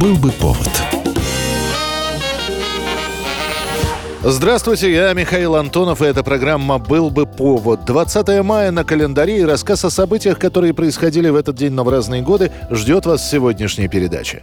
Был бы повод. Здравствуйте, я Михаил Антонов, и эта программа «Был бы повод». 20 мая на календаре и рассказ о событиях, которые происходили в этот день, но в разные годы, ждет вас в сегодняшней передаче.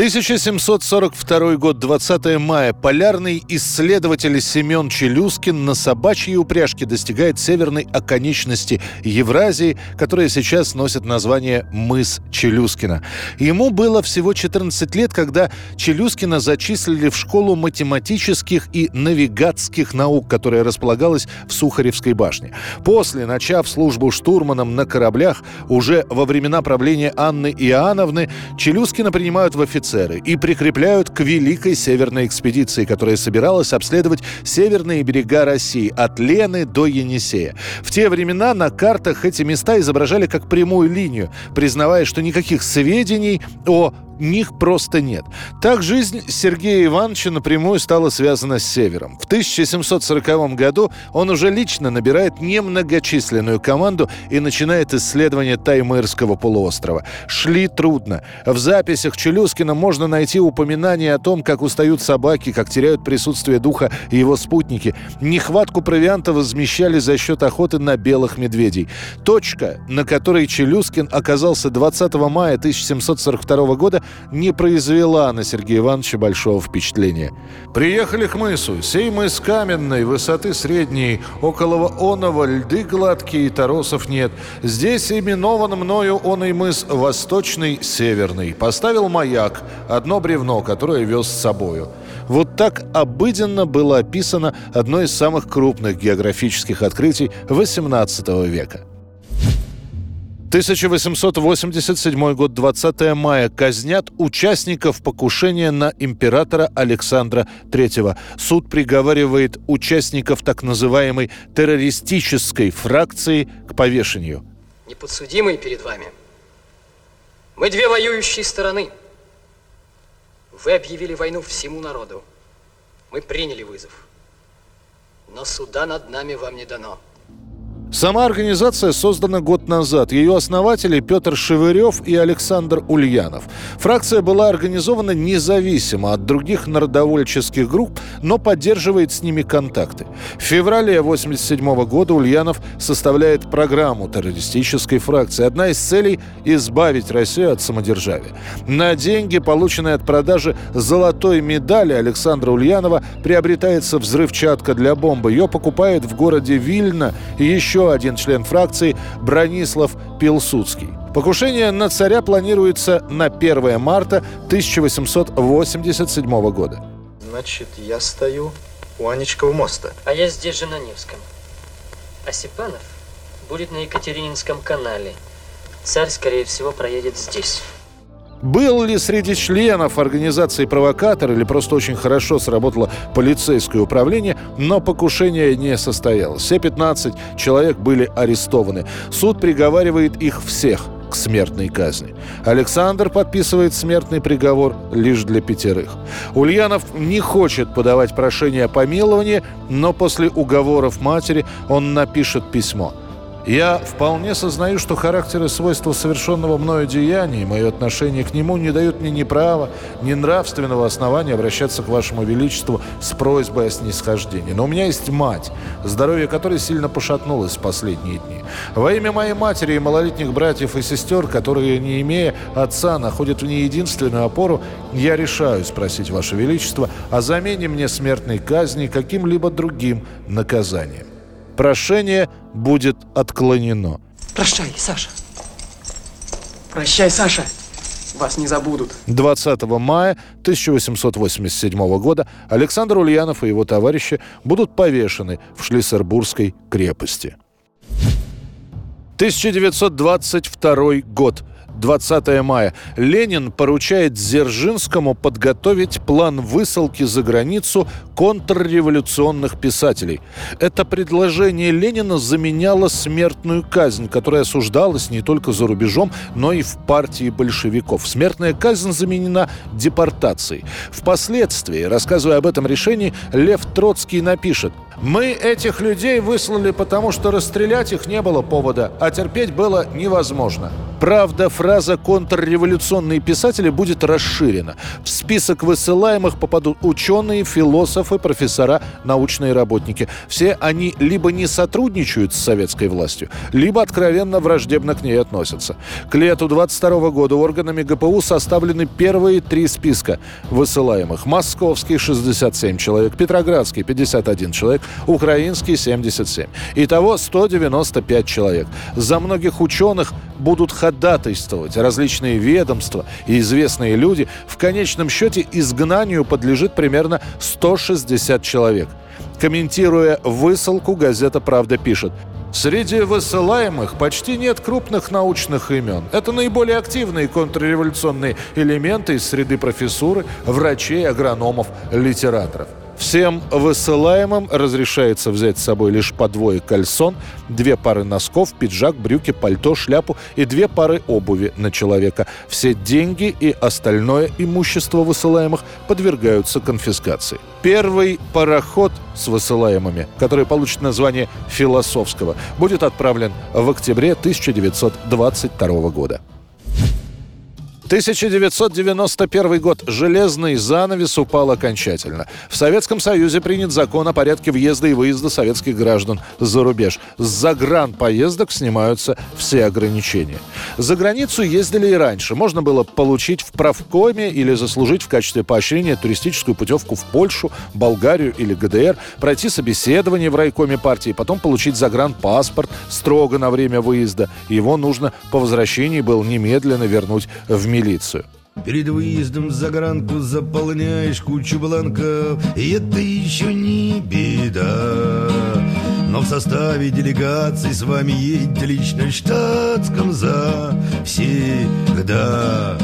1742 год, 20 мая. Полярный исследователь Семен Челюскин на собачьей упряжке достигает северной оконечности Евразии, которая сейчас носит название мыс Челюскина. Ему было всего 14 лет, когда Челюскина зачислили в школу математических и навигатских наук, которая располагалась в Сухаревской башне. После, начав службу штурманом на кораблях, уже во времена правления Анны Иоанновны, Челюскина принимают в офицер офицеры и прикрепляют к Великой Северной экспедиции, которая собиралась обследовать северные берега России от Лены до Енисея. В те времена на картах эти места изображали как прямую линию, признавая, что никаких сведений о них просто нет. Так жизнь Сергея Ивановича напрямую стала связана с Севером. В 1740 году он уже лично набирает немногочисленную команду и начинает исследование Таймырского полуострова. Шли трудно. В записях Челюскина можно найти упоминания о том, как устают собаки, как теряют присутствие духа его спутники. Нехватку провианта возмещали за счет охоты на белых медведей. Точка, на которой Челюскин оказался 20 мая 1742 года, не произвела на Сергея Ивановича большого впечатления. «Приехали к мысу. Сей мыс каменной, высоты средней, около оного льды гладкие, торосов нет. Здесь именован мною он и мыс Восточный, Северный. Поставил маяк, одно бревно, которое вез с собою». Вот так обыденно было описано одно из самых крупных географических открытий XVIII века. 1887 год, 20 мая. Казнят участников покушения на императора Александра III. Суд приговаривает участников так называемой террористической фракции к повешению. Неподсудимые перед вами. Мы две воюющие стороны. Вы объявили войну всему народу. Мы приняли вызов. Но суда над нами вам не дано. Сама организация создана год назад. Ее основатели Петр Шевырев и Александр Ульянов. Фракция была организована независимо от других народовольческих групп, но поддерживает с ними контакты. В феврале 1987 года Ульянов составляет программу террористической фракции. Одна из целей – избавить Россию от самодержавия. На деньги, полученные от продажи золотой медали Александра Ульянова, приобретается взрывчатка для бомбы. Ее покупают в городе Вильно еще еще один член фракции Бронислав Пилсудский. Покушение на царя планируется на 1 марта 1887 года. Значит, я стою у Анечкова моста. А я здесь же на Невском. А Степанов будет на Екатерининском канале. Царь, скорее всего, проедет здесь. Был ли среди членов организации провокатор или просто очень хорошо сработало полицейское управление, но покушение не состоялось. Все 15 человек были арестованы. Суд приговаривает их всех к смертной казни. Александр подписывает смертный приговор лишь для пятерых. Ульянов не хочет подавать прошение о помиловании, но после уговоров матери он напишет письмо – я вполне сознаю, что характер и свойства совершенного мною деяния и мое отношение к нему не дают мне ни права, ни нравственного основания обращаться к вашему величеству с просьбой о снисхождении. Но у меня есть мать, здоровье которой сильно пошатнулось в последние дни. Во имя моей матери и малолетних братьев и сестер, которые, не имея отца, находят в ней единственную опору, я решаю спросить ваше величество о замене мне смертной казни каким-либо другим наказанием прошение будет отклонено. Прощай, Саша. Прощай, Саша. Вас не забудут. 20 мая 1887 года Александр Ульянов и его товарищи будут повешены в Шлиссербургской крепости. 1922 год. 20 мая. Ленин поручает Дзержинскому подготовить план высылки за границу контрреволюционных писателей. Это предложение Ленина заменяло смертную казнь, которая осуждалась не только за рубежом, но и в партии большевиков. Смертная казнь заменена депортацией. Впоследствии, рассказывая об этом решении, Лев Троцкий напишет Мы этих людей выслали потому, что расстрелять их не было повода, а терпеть было невозможно. Правда, фраза «контрреволюционные писатели» будет расширена. В список высылаемых попадут ученые, философы, профессора, научные работники. Все они либо не сотрудничают с советской властью, либо откровенно враждебно к ней относятся. К лету 22 года органами ГПУ составлены первые три списка высылаемых. Московский – 67 человек, Петроградский – 51 человек, Украинский – 77. Итого 195 человек. За многих ученых будут ходатайствовать различные ведомства и известные люди, в конечном счете изгнанию подлежит примерно 160 человек. Комментируя высылку, газета «Правда» пишет Среди высылаемых почти нет крупных научных имен. Это наиболее активные контрреволюционные элементы из среды профессуры, врачей, агрономов, литераторов. Всем высылаемым разрешается взять с собой лишь по двое кальсон, две пары носков, пиджак, брюки, пальто, шляпу и две пары обуви на человека. Все деньги и остальное имущество высылаемых подвергаются конфискации. Первый пароход с высылаемыми, который получит название «Философского», будет отправлен в октябре 1922 года. 1991 год. Железный занавес упал окончательно. В Советском Союзе принят закон о порядке въезда и выезда советских граждан за рубеж. С загранпоездок снимаются все ограничения. За границу ездили и раньше. Можно было получить в правкоме или заслужить в качестве поощрения туристическую путевку в Польшу, Болгарию или ГДР, пройти собеседование в райкоме партии, потом получить загранпаспорт строго на время выезда. Его нужно по возвращении был немедленно вернуть в мир милицию. Перед выездом за гранку заполняешь кучу бланков, и это еще не беда. Но в составе делегации с вами едете лично штатском за всегда.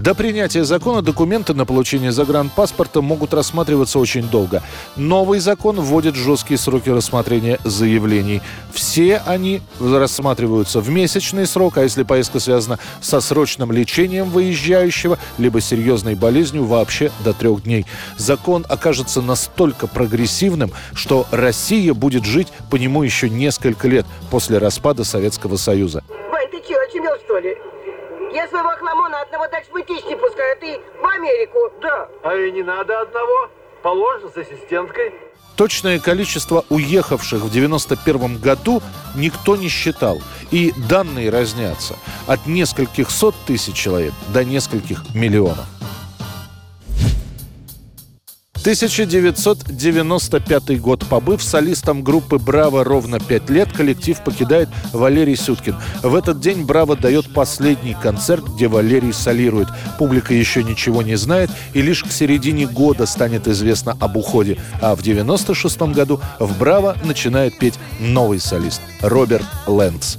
До принятия закона документы на получение загранпаспорта могут рассматриваться очень долго. Новый закон вводит жесткие сроки рассмотрения заявлений. Все они рассматриваются в месячный срок, а если поездка связана со срочным лечением выезжающего, либо серьезной болезнью, вообще до трех дней. Закон окажется настолько прогрессивным, что Россия будет жить по нему еще несколько лет после распада Советского Союза. Вань, ты че, очумел что ли? Я своего хламона одного дальше в не пускаю, а ты в Америку. Да, а и не надо одного. Положено с ассистенткой. Точное количество уехавших в 91 году никто не считал. И данные разнятся от нескольких сот тысяч человек до нескольких миллионов. 1995 год. Побыв солистом группы «Браво» ровно пять лет, коллектив покидает Валерий Сюткин. В этот день «Браво» дает последний концерт, где Валерий солирует. Публика еще ничего не знает, и лишь к середине года станет известно об уходе. А в 96 году в «Браво» начинает петь новый солист Роберт Лэнс.